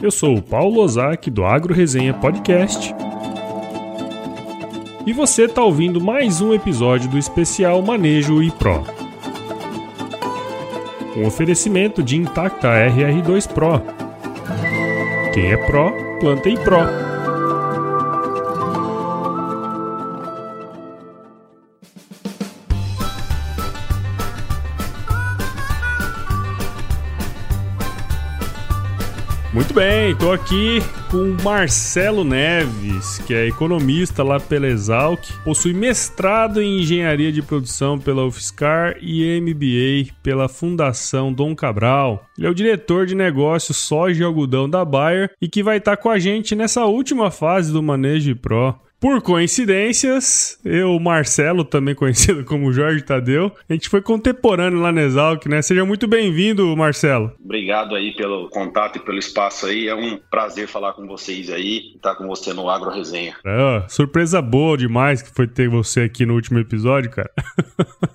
Eu sou o Paulo Ozaki do Agro Resenha Podcast. E você está ouvindo mais um episódio do especial Manejo e Pro. Um oferecimento de Intacta RR2 Pro. Quem é Pro, planta e Pro. Bem, estou aqui com o Marcelo Neves, que é economista lá pela Exalc, possui mestrado em engenharia de produção pela UFSCar e MBA pela Fundação Dom Cabral. Ele é o diretor de negócios soja e algodão da Bayer e que vai estar com a gente nessa última fase do Manejo Pro. Por coincidências, eu, Marcelo, também conhecido como Jorge Tadeu, a gente foi contemporâneo lá na Exalc, né? Seja muito bem-vindo, Marcelo. Obrigado aí pelo contato e pelo espaço aí. É um prazer falar com vocês aí, estar com você no Agro Resenha. É, surpresa boa demais que foi ter você aqui no último episódio, cara.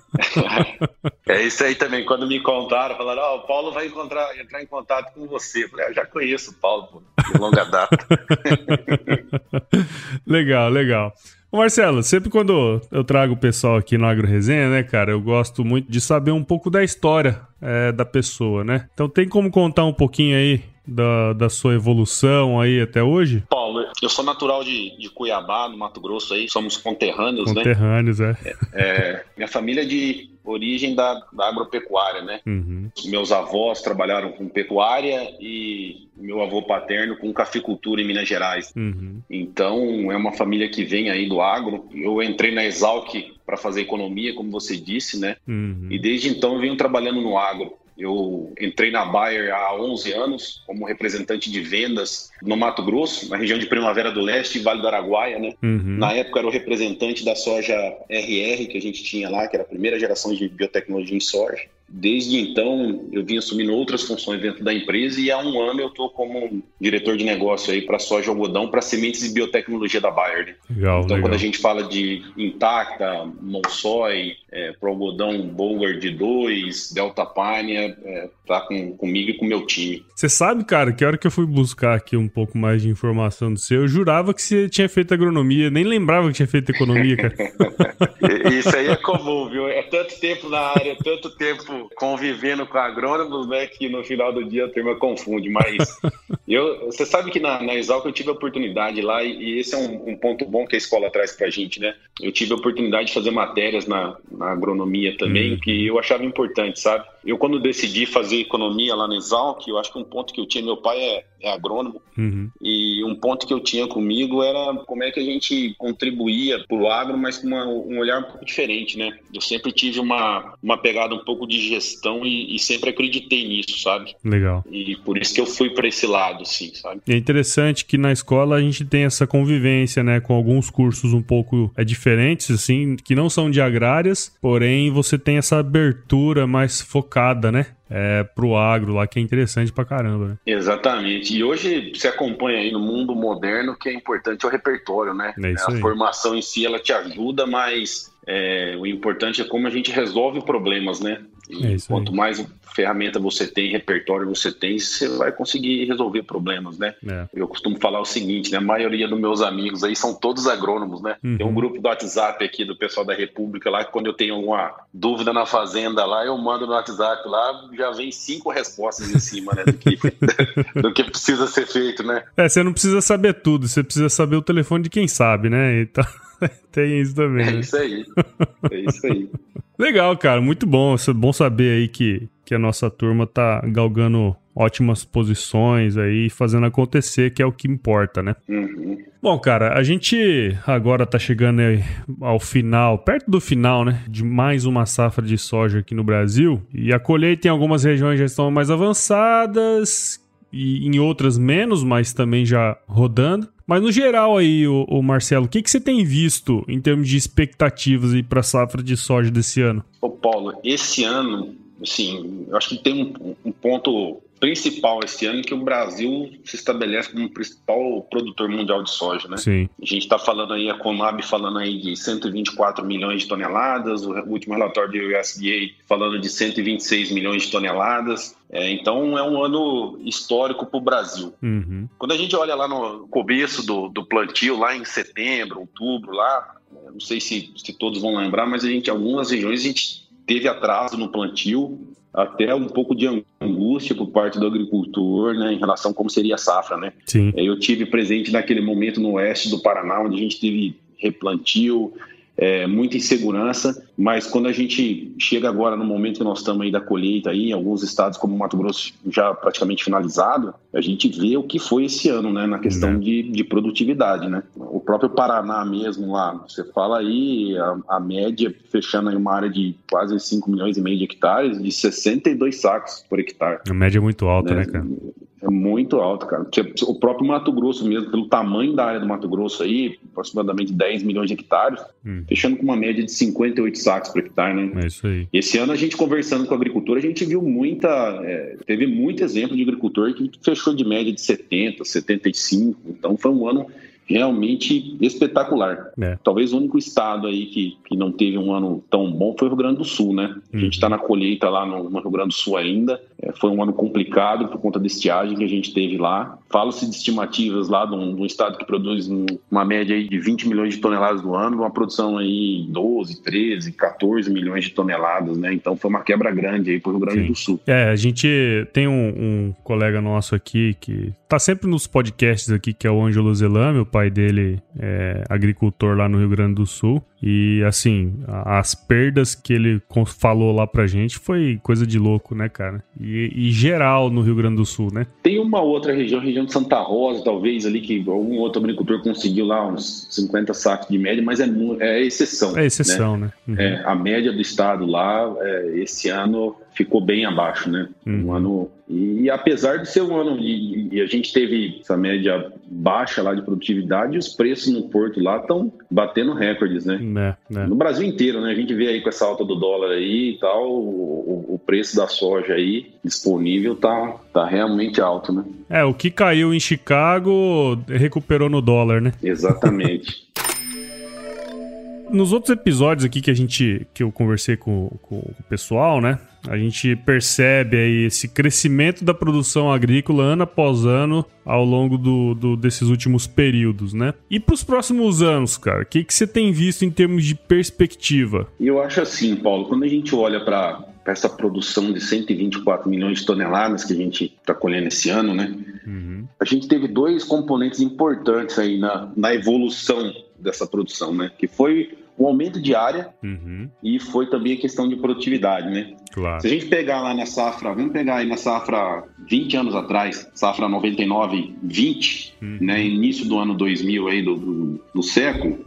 é isso aí também. Quando me contaram, falaram: Ó, oh, o Paulo vai encontrar, entrar em contato com você. Eu falei: ah, já conheço o Paulo, pô, de longa data. legal, legal. Ô Marcelo, sempre quando eu trago o pessoal aqui no Agro Resenha, né, cara, eu gosto muito de saber um pouco da história é, da pessoa, né? Então tem como contar um pouquinho aí da, da sua evolução aí até hoje? Paulo, eu sou natural de, de Cuiabá, no Mato Grosso aí, somos conterrâneos, conterrâneos né? Conterrâneos, é. é. Minha família é de origem da, da agropecuária, né? Uhum. Meus avós trabalharam com pecuária e meu avô paterno com cafeicultura em Minas Gerais. Uhum. Então, é uma família que vem aí do agro. Eu entrei na Exalc para fazer economia, como você disse, né? Uhum. E desde então eu venho trabalhando no agro. Eu entrei na Bayer há 11 anos como representante de vendas no Mato Grosso, na região de Primavera do Leste e Vale do Araguaia, né? Uhum. Na época era o representante da soja RR que a gente tinha lá, que era a primeira geração de biotecnologia em soja. Desde então, eu vim assumindo outras funções dentro da empresa e há um ano eu estou como diretor de negócio aí para soja algodão para sementes e biotecnologia da Bayer. Né? Legal, então, legal. quando a gente fala de Intacta, Monsoy, é, para algodão Bower de 2, Delta Pine, é, tá com, comigo e com o meu time. Você sabe, cara, que a hora que eu fui buscar aqui um pouco mais de informação do seu, eu jurava que você tinha feito agronomia, nem lembrava que tinha feito economia, cara. Isso aí é comum, viu? É tanto tempo na área, tanto tempo convivendo com agrônomos, né, que no final do dia a turma confunde. Mas eu, você sabe que na, na Exalc eu tive a oportunidade lá, e, e esse é um, um, ponto bom que a escola traz pra gente, né? Eu tive a oportunidade de fazer matérias na, na agronomia também, Uhum. que eu achava importante, sabe? Eu, quando decidi fazer economia lá na Exalc, eu acho que um ponto que eu tinha, meu pai é, é agrônomo, Uhum. e um ponto que eu tinha comigo era como é que a gente contribuía para o agro, mas com uma, um olhar um pouco diferente, né? Eu sempre tive uma, uma pegada um pouco de gestão e, e sempre acreditei nisso, sabe? Legal. E por isso que eu fui para esse lado, sim, sabe? É interessante que na escola a gente tem essa convivência, né, com alguns cursos um pouco é, diferentes, assim, que não são de agrárias, porém você tem essa abertura mais focada, né? É, pro agro lá, que é interessante pra caramba, né? Exatamente. E hoje você acompanha aí no mundo moderno que é importante é o repertório, né? É isso a aí. formação em si ela te ajuda, mas é, o importante é como a gente resolve problemas, né? É quanto mais ferramenta você tem, repertório você tem, você vai conseguir resolver problemas, né? É. Eu costumo falar o seguinte, né? A maioria dos meus amigos aí são todos agrônomos, né? Uhum. Tem um grupo do WhatsApp aqui do pessoal da República lá, que quando eu tenho alguma dúvida na fazenda lá, eu mando no WhatsApp lá, já vem cinco respostas em cima, né? Do que, do que precisa ser feito, né? É, você não precisa saber tudo, você precisa saber o telefone de quem sabe, né? Então, tem isso também. É né? isso aí. É isso aí. Legal, cara, muito bom. É bom saber aí que, que a nossa turma tá galgando ótimas posições aí, fazendo acontecer, que é o que importa, né? Uhum. Bom, cara, a gente agora tá chegando aí ao final, perto do final, né, de mais uma safra de soja aqui no Brasil. E a colheita em algumas regiões já estão mais avançadas e em outras menos, mas também já rodando. Mas no geral aí, o, o Marcelo, o que, que você tem visto em termos de expectativas aí para a safra de soja desse ano? Ô Paulo, esse ano, assim, eu acho que tem um, um ponto principal esse ano é que o Brasil se estabelece como o principal produtor mundial de soja, né? Sim. A gente está falando aí, a Conab falando aí de 124 milhões de toneladas, o último relatório do USDA falando de 126 milhões de toneladas. É, então é um ano histórico para o Brasil. Uhum. Quando a gente olha lá no começo do, do plantio, lá em setembro, outubro, lá, não sei se, se todos vão lembrar, mas a gente, em algumas regiões, a gente teve atraso no plantio, até um pouco de angústia por parte do agricultor, né, em relação a como seria a safra, né? Sim. Eu tive presente naquele momento no oeste do Paraná, onde a gente teve replantio, é, muita insegurança, mas quando a gente chega agora no momento que nós estamos aí da colheita aí, em alguns estados como Mato Grosso já praticamente finalizado, a gente vê o que foi esse ano, né, na questão Né. de, de produtividade, né. O próprio Paraná mesmo lá, você fala aí, a, a média fechando aí uma área de quase 5 milhões e meio de hectares, de 62 sacos por hectare. A média é muito alta, né? né, cara? É muito alto, cara. O próprio Mato Grosso mesmo, pelo tamanho da área do Mato Grosso aí, aproximadamente 10 milhões de hectares, Hum. fechando com uma média de 58 sacos por hectare, né? É isso aí. Esse ano a gente conversando com o agricultor, a gente viu muita, é, teve muito exemplo de agricultor que fechou de média de 70, 75. Então foi um ano realmente espetacular. É. Talvez o único estado aí que, que não teve um ano tão bom foi o Rio Grande do Sul, né? A gente Uhum. está na colheita lá no, no Rio Grande do Sul ainda. É, foi um ano complicado por conta da estiagem que a gente teve lá. Fala-se de estimativas lá de um, de um estado que produz um- uma média aí de 20 milhões de toneladas no ano, uma produção aí 12, 13, 14 milhões de toneladas, né? Então foi uma quebra grande aí para o Rio Grande Sim. do Sul. É, a gente tem um, um colega nosso aqui que tá sempre nos podcasts aqui, que é o Ângelo Zelame, pai dele é agricultor lá no Rio Grande do Sul. E assim, as perdas que ele falou lá pra gente foi coisa de louco, né, cara? E, e geral no Rio Grande do Sul, né? Tem uma outra região, região de Santa Rosa, talvez ali, que algum outro agricultor conseguiu lá uns 50 sacos de média, mas é, é exceção. É né? exceção, né? Uhum. É, a média do estado lá, é, esse ano, ficou bem abaixo, né? Uhum. Um ano. E, apesar de ser um ano. E, e a gente teve essa média baixa lá de produtividade, os preços no porto lá estão batendo recordes, né? É, é. No Brasil inteiro, né? A gente vê aí com essa alta do dólar aí e tal, o, o- o preço da soja aí disponível tá, tá realmente alto, né? É, o que caiu em Chicago recuperou no dólar, né? Exatamente. Nos outros episódios aqui que a gente que eu conversei com, com o pessoal, né? A gente percebe aí esse crescimento da produção agrícola ano após ano ao longo do, do- desses últimos períodos, né? E para os próximos anos, cara, o que, que você tem visto em termos de perspectiva? E eu acho assim, Paulo, quando a gente olha para essa produção de 124 milhões de toneladas que a gente está colhendo esse ano, né? Uhum, A gente teve dois componentes importantes aí na, na evolução dessa produção, né? Que foi o aumento de área uhum, e foi também a questão de produtividade, né? claro. Se a gente pegar lá na safra, vamos pegar aí na safra 20 anos atrás, safra 99, 20, Uhum. né, início do ano 2000 aí do, do, do século,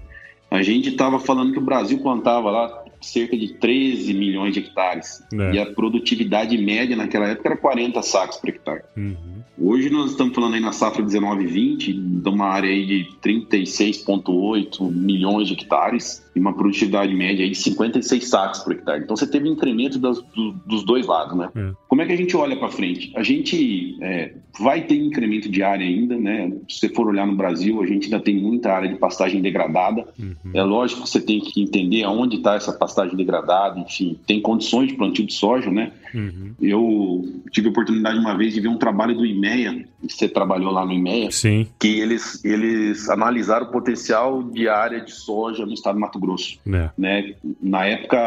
a gente estava falando que o Brasil plantava lá cerca de 13 milhões de hectares. É. E a produtividade média naquela época era 40 sacos por hectare. Uhum, Hoje nós estamos falando aí na safra 19 e 20, de uma área aí de 36,8 milhões de hectares e uma produtividade média de 56 sacos por hectare. Então você teve um incremento das- do- dos dois lados, né? É. Como é que a gente olha para frente? A gente é, vai ter incremento de área ainda, né? Se você for olhar no Brasil, a gente ainda tem muita área de pastagem degradada. uhum, É lógico que você tem que entender aonde está essa pastagem degradada, enfim, tem condições de plantio de soja, né? Uhum. Eu tive a oportunidade uma vez de ver um trabalho do IMEA, você trabalhou lá no IMEA, Sim, que eles, eles analisaram o potencial de área de soja no estado do Mato Grosso. né? Né? Na época,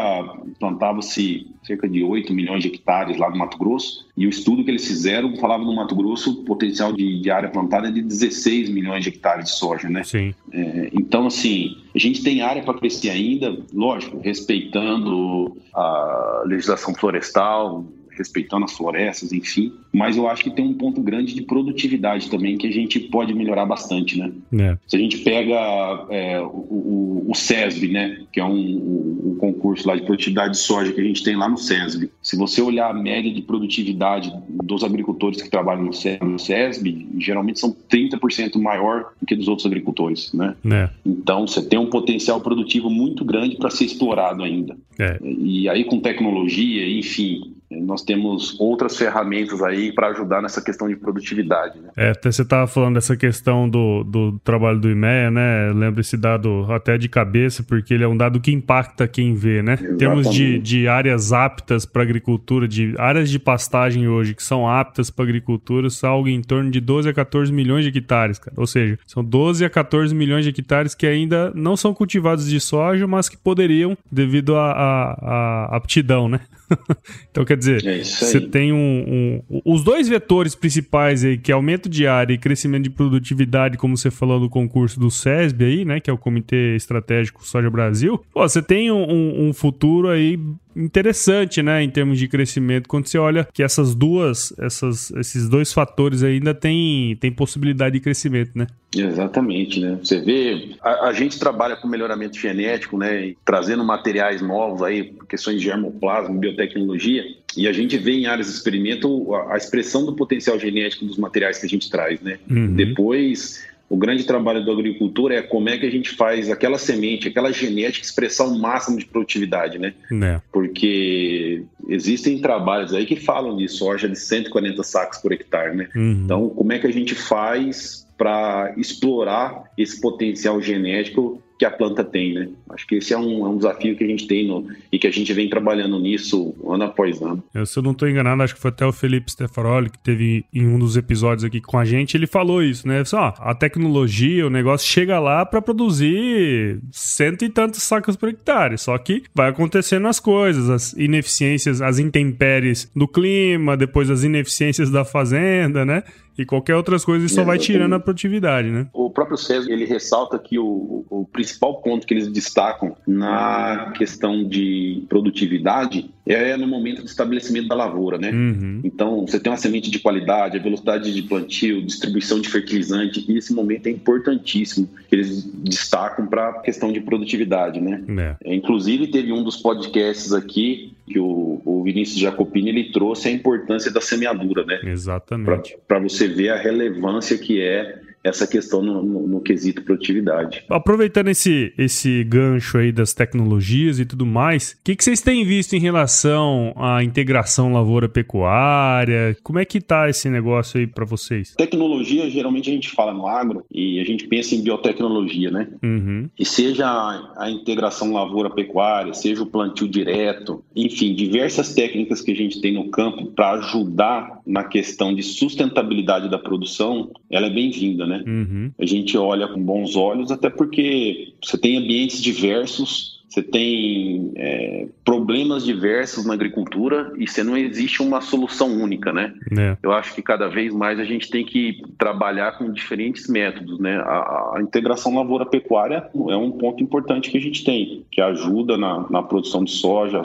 plantava-se cerca de 8 milhões de hectares lá no Mato Grosso, e o estudo que eles fizeram falava no Mato Grosso o potencial de, de área plantada é de 16 milhões de hectares de soja, né? Sim, É, então, assim, a gente tem área para crescer ainda, lógico, respeitando a legislação florestal, respeitando as florestas, enfim. Mas eu acho que tem um ponto grande de produtividade também que a gente pode melhorar bastante, né? né? Se a gente pega é, o, o, o SESB, né, que é um, o, o concurso lá de produtividade de soja que a gente tem lá no SESB, se você olhar a média de produtividade dos agricultores que trabalham no SESB, no SESB geralmente são 30% maior do que dos outros agricultores, né? Né? Então você tem um potencial produtivo muito grande para ser explorado ainda. É. E aí com tecnologia, enfim, nós temos outras ferramentas aí para ajudar nessa questão de produtividade. Né? É, até você estava falando dessa questão do, do trabalho do IMEA, né? Lembro esse dado até de cabeça, porque ele é um dado que impacta quem vê, né? Exatamente. Em termos de, de áreas aptas para agricultura, de áreas de pastagem hoje que são aptas para agricultura, são algo em torno de 12 a 14 milhões de hectares, cara. Ou seja, são 12 a 14 milhões de hectares que ainda não são cultivados de soja, mas que poderiam devido à aptidão, né? então, quer dizer, é você tem um, um, Os dois vetores principais aí, que é aumento de área e crescimento de produtividade, como você falou do concurso do SESB aí, né? Que é o Comitê Estratégico Soja Brasil. Pô, você tem um, um futuro aí interessante, né, em termos de crescimento, quando você olha que essas duas, essas, esses dois fatores ainda têm tem possibilidade de crescimento, né? Exatamente, né? Você vê, a, a, gente trabalha com melhoramento genético, né, trazendo materiais novos aí, questões de germoplasma, biotecnologia, e a gente vê em áreas de experimento a, a expressão do potencial genético dos materiais que a gente traz, né? Uhum. Depois o grande trabalho do agricultor é como é que a gente faz aquela semente, aquela genética expressar o máximo de produtividade, né? É. Porque existem trabalhos aí que falam de soja de 140 sacos por hectare, né? Uhum. Então, como é que a gente faz para explorar esse potencial genético que a planta tem, né? Acho que esse é um, é um desafio que a gente tem no, e que a gente vem trabalhando nisso ano após ano. Eu, se eu não estou enganado, acho que foi até o Felipe Stefaroli que teve em um dos episódios aqui com a gente, ele falou isso, né? Só, a tecnologia, o negócio chega lá para produzir cento e tantos sacos por hectare, só que vai acontecendo as coisas, as ineficiências, as intempéries do clima, depois as ineficiências da fazenda, né? E qualquer outras coisas só vai tirando a produtividade, né? O próprio César, ele ressalta que o, o principal ponto que eles destacam na questão de produtividade é no momento do estabelecimento da lavoura, né? Uhum. Então, você tem uma semente de qualidade, a velocidade de plantio, distribuição de fertilizante, e esse momento é importantíssimo, que eles destacam para a questão de produtividade, né? É. Inclusive, teve um dos podcasts aqui que o, o Vinícius Jacopini ele trouxe a importância da semeadura, né? Exatamente. Para você ver a relevância que é essa questão no, no, no, quesito produtividade. Aproveitando esse, esse gancho aí das tecnologias e tudo mais, o que, que vocês têm visto em relação à integração lavoura-pecuária? Como é que tá esse negócio aí para vocês? Tecnologia, geralmente a gente fala no agro e a gente pensa em biotecnologia, né? Uhum. E seja a, a integração lavoura-pecuária, seja o plantio direto, enfim, diversas técnicas que a gente tem no campo para ajudar na questão de sustentabilidade da produção, ela é bem-vinda, né? Uhum. A gente olha com bons olhos, até porque você tem ambientes diversos você tem é, problemas diversos na agricultura e você não existe uma solução única, né? É. Eu acho que cada vez mais a gente tem que trabalhar com diferentes métodos, né? A, a integração lavoura-pecuária é um ponto importante que a gente tem, que ajuda na, na produção de soja,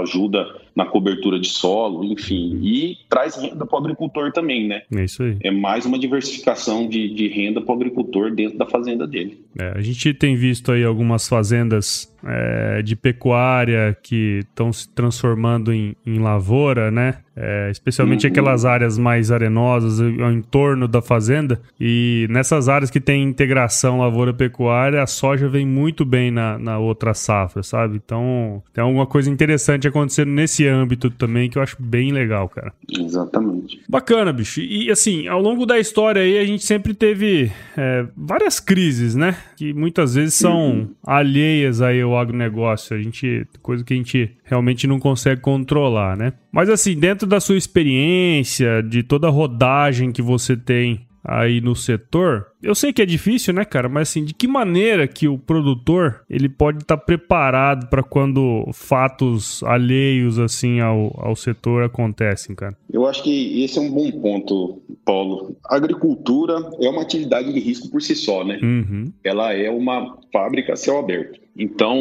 ajuda na cobertura de solo, enfim, e traz renda para o agricultor também, né? É isso aí. É mais uma diversificação de, de renda para o agricultor dentro da fazenda dele. É, a gente tem visto aí algumas fazendas é, de pecuária que estão se transformando em, em lavoura, né? É, especialmente aquelas áreas mais arenosas ao entorno da fazenda. E nessas áreas que tem integração lavoura-pecuária, a soja vem muito bem na, na outra safra, sabe? Então tem alguma coisa interessante acontecendo nesse âmbito também que eu acho bem legal, cara. Exatamente. Bacana, bicho. E assim, ao longo da história aí, a gente sempre teve é, várias crises, né? Que muitas vezes são uhum. alheias aí ao agronegócio. A gente, coisa que a gente realmente não consegue controlar, né? Mas assim, dentro da sua experiência, de toda a rodagem que você tem aí no setor, eu sei que é difícil, né, cara? Mas assim, de que maneira que o produtor ele pode estar tá preparado para quando fatos alheios assim ao, ao setor acontecem, cara? Eu acho que esse é um bom ponto, Paulo. A agricultura é uma atividade de risco por si só, né? Uhum. Ela é uma fábrica a céu aberto. Então,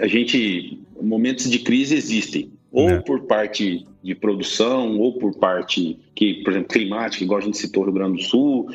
a gente momentos de crise existem ou é. por parte de produção, ou por parte que, por exemplo, climática, igual a gente citou Rio Grande do Sul,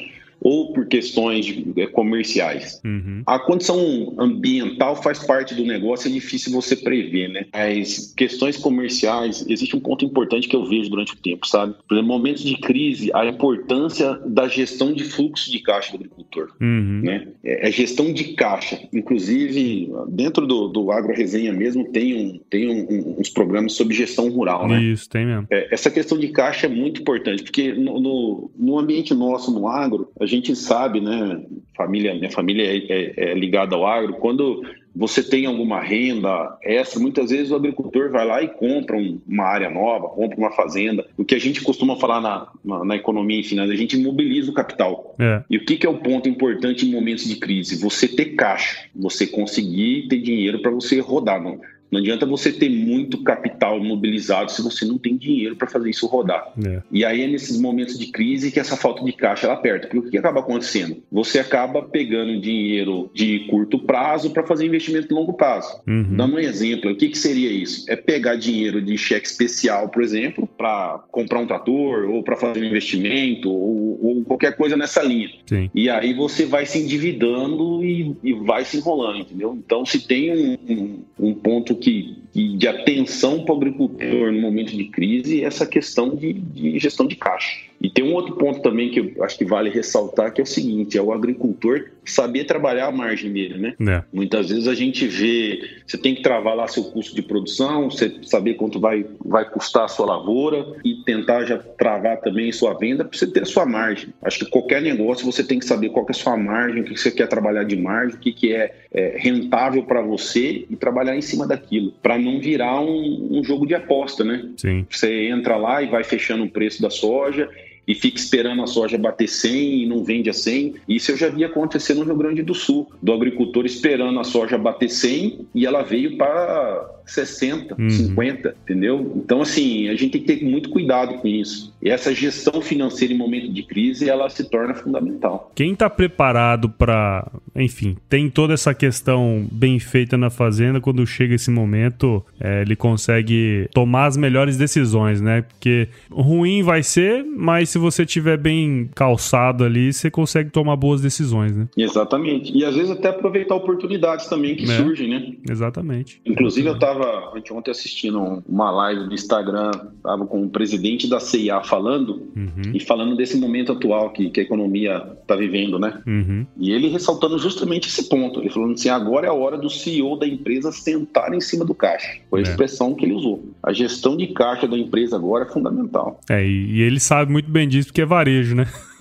ou por questões é, comerciais. Uhum. A condição ambiental faz parte do negócio, é difícil você prever, né? As questões comerciais, existe um ponto importante que eu vejo durante o tempo, sabe? Por exemplo, momentos de crise, a importância da gestão de fluxo de caixa do agricultor, uhum. né? É, é gestão de caixa. Inclusive, dentro do, do Agro Resenha mesmo, tem, um, tem um, um, uns programas sobre gestão rural, né? Isso, tem mesmo. É, essa questão de caixa é muito importante, porque no, no, no, ambiente nosso, no agro, a gente sabe, né? Família, minha família é, é, é ligada ao agro. Quando você tem alguma renda extra, muitas vezes o agricultor vai lá e compra um, uma área nova, compra uma fazenda. O que a gente costuma falar na, na, na economia e a gente mobiliza o capital. É. E o que, que é o ponto importante em momentos de crise? Você ter caixa, você conseguir ter dinheiro para você rodar. Não? Não adianta você ter muito capital mobilizado se você não tem dinheiro para fazer isso rodar. É. E aí é nesses momentos de crise que essa falta de caixa ela aperta. Porque o que acaba acontecendo? Você acaba pegando dinheiro de curto prazo para fazer investimento de longo prazo. Uhum. Dando um exemplo, o que, que seria isso? É pegar dinheiro de cheque especial, por exemplo, para comprar um trator ou para fazer um investimento ou, ou, qualquer coisa nessa linha. Sim. E aí você vai se endividando e, e vai se enrolando, entendeu? Então, se tem um, um, um ponto que, de atenção para o agricultor no momento de crise é essa questão de, de gestão de caixa. E tem um outro ponto também que eu acho que vale ressaltar, que é o seguinte, é o agricultor saber trabalhar a margem dele, né? É. Muitas vezes a gente vê, você tem que travar lá seu custo de produção, você saber quanto vai, vai custar a sua lavoura e tentar já travar também sua venda para você ter a sua margem. Acho que qualquer negócio você tem que saber qual que é a sua margem, o que você quer trabalhar de margem, o que, que é, é rentável para você e trabalhar em cima daquilo, para não virar um, um jogo de aposta, né? Sim. Você entra lá e vai fechando o preço da soja e fica esperando a soja bater 100 e não vende a 100. Isso eu já vi acontecer no Rio Grande do Sul, do agricultor esperando a soja bater 100 e ela veio para 60, uhum. 50, entendeu? Então, assim, a gente tem que ter muito cuidado com isso. E essa gestão financeira em momento de crise, ela se torna fundamental. Quem está preparado para, enfim, tem toda essa questão bem feita na fazenda, quando chega esse momento, é, ele consegue tomar as melhores decisões, né? Porque ruim vai ser, mas se você tiver bem calçado ali, você consegue tomar boas decisões, né? Exatamente. E às vezes até aproveitar oportunidades também que é, surgem, né? Exatamente. Inclusive, eu estava estava anteontem assistindo uma live do Instagram, estava com o presidente da CIA falando, uhum. e falando desse momento atual que, que a economia está vivendo, né? Uhum. E ele ressaltando justamente esse ponto. Ele falando assim: agora é a hora do CEO da empresa sentar em cima do caixa. Foi a é. expressão que ele usou. A gestão de caixa da empresa agora é fundamental. É, e ele sabe muito bem disso porque é varejo, né?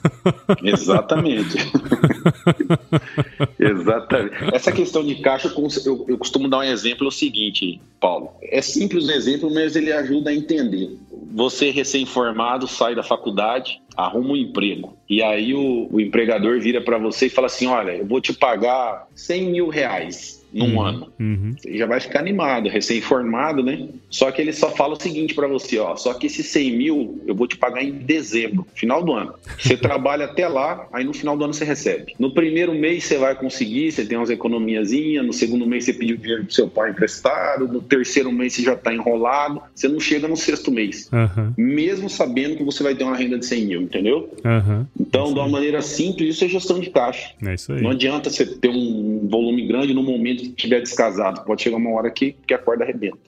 Exatamente. Exatamente. Essa questão de caixa, eu, eu costumo dar um exemplo o seguinte, Paulo. É simples o exemplo, mas ele ajuda a entender. Você, recém-formado, sai da faculdade, arruma um emprego. E aí o, o empregador vira para você e fala assim: olha, eu vou te pagar 100 mil reais num uhum, ano. Uhum. Você já vai ficar animado, recém-formado, né? Só que ele só fala o seguinte para você, ó. Só que esses 100 mil eu vou te pagar em dezembro, final do ano. Você trabalha até lá, aí no final do ano você recebe. No primeiro mês você vai conseguir, você tem umas economiazinhas. No segundo mês você pediu dinheiro pro seu pai emprestado. No terceiro mês você já tá enrolado. Você não chega no sexto mês. Uhum. Mesmo sabendo que você vai ter uma renda de 100 mil, entendeu? Então, de uma maneira simples, isso é gestão de caixa. É isso aí. Não adianta você ter um volume grande no momento estiver descasado. Pode chegar uma hora que, que a corda arrebenta.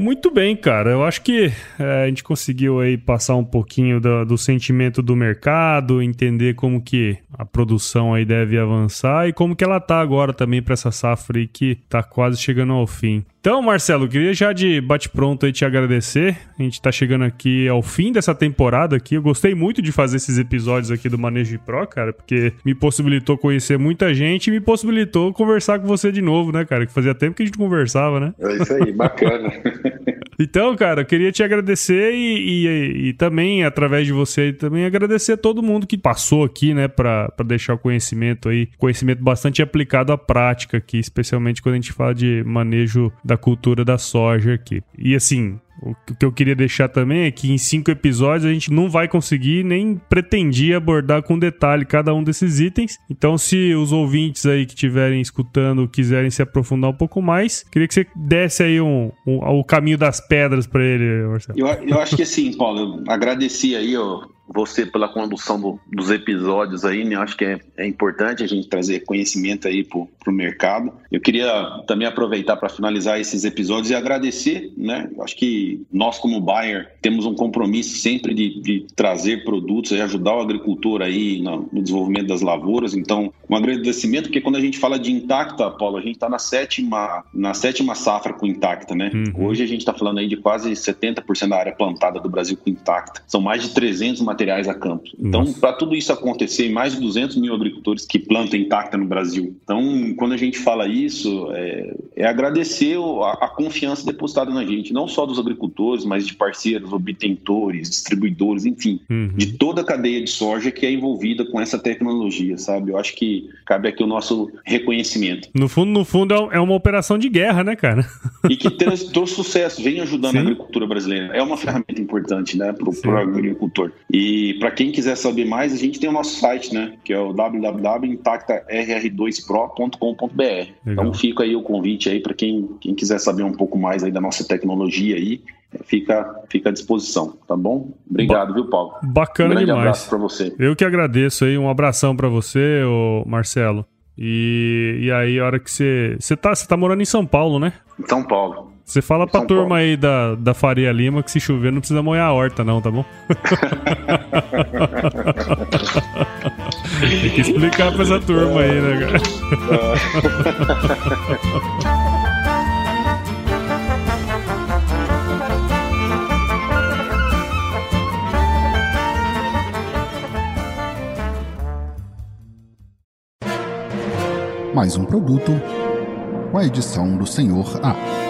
Muito bem, cara. Eu acho que é, a gente conseguiu aí passar um pouquinho do, do, sentimento do mercado, entender como que a produção aí deve avançar e como que ela tá agora também para essa safra aí que tá quase chegando ao fim. Então, Marcelo, queria já de bate-pronto aí te agradecer. A gente tá chegando aqui ao fim dessa temporada aqui. Eu gostei muito de fazer esses episódios aqui do Manejo de Pro, cara, porque me possibilitou conhecer muita gente e me possibilitou conversar com você de novo, né, cara? Que fazia tempo que a gente conversava, né? É isso aí, bacana. então, cara, eu queria te agradecer e, e, e, também, através de você, também agradecer a todo mundo que passou aqui, né, para deixar o conhecimento aí, conhecimento bastante aplicado à prática aqui, especialmente quando a gente fala de manejo da cultura da soja aqui. E assim, o que eu queria deixar também é que em cinco episódios a gente não vai conseguir nem pretendia abordar com detalhe cada um desses itens. Então, se os ouvintes aí que estiverem escutando quiserem se aprofundar um pouco mais, queria que você desse aí um, um o caminho das pedras para ele, Marcelo. Eu, eu acho que assim, Paulo, eu agradeci aí ó, você pela condução do, dos episódios aí, né? Acho que é, é, importante a gente trazer conhecimento aí para o mercado. Eu queria também aproveitar para finalizar esses episódios e agradecer, né? Acho que nós, como Bayer, temos um compromisso sempre de, de trazer produtos e ajudar o agricultor aí no, no, desenvolvimento das lavouras. Então, um agradecimento, porque quando a gente fala de Intacta, Paulo, a gente está na sétima, na sétima safra com Intacta, né? Uhum. Hoje a gente está falando aí de quase 70% da área plantada do Brasil com Intacta. São mais de 300 materiais a campo. Então, para tudo isso acontecer, mais de 200 mil agricultores que plantam Intacta no Brasil. Então, quando a gente fala isso, é, é agradecer a, a confiança depositada na gente, não só dos agricultores, mas de parceiros, obtentores, distribuidores, enfim, uhum. de toda a cadeia de soja que é envolvida com essa tecnologia, sabe? Eu acho que cabe aqui o nosso reconhecimento. No fundo, no fundo é, é uma operação de guerra, né, cara? E que trouxe sucesso, vem ajudando Sim. a agricultura brasileira. É uma ferramenta importante, né, para o agricultor. E para quem quiser saber mais, a gente tem o nosso site, né, que é o www.impactarr2pro.com.br. Então fica aí o convite aí para quem, quem quiser saber um pouco mais aí da nossa tecnologia aí fica, fica à disposição, tá bom? Obrigado, ba viu, Paulo? Bacana um grande demais. abraço para você. Eu que agradeço aí, um abração para você, ô Marcelo. E, e aí, a hora que você. Você tá, você tá morando em São Paulo, né? Em São Paulo. Você fala pra São turma Paulo. aí da, da Faria Lima que se chover não precisa molhar a horta, não, tá bom? Tem que explicar pra essa turma aí, né, cara? mais um produto com a edição do Senhor A.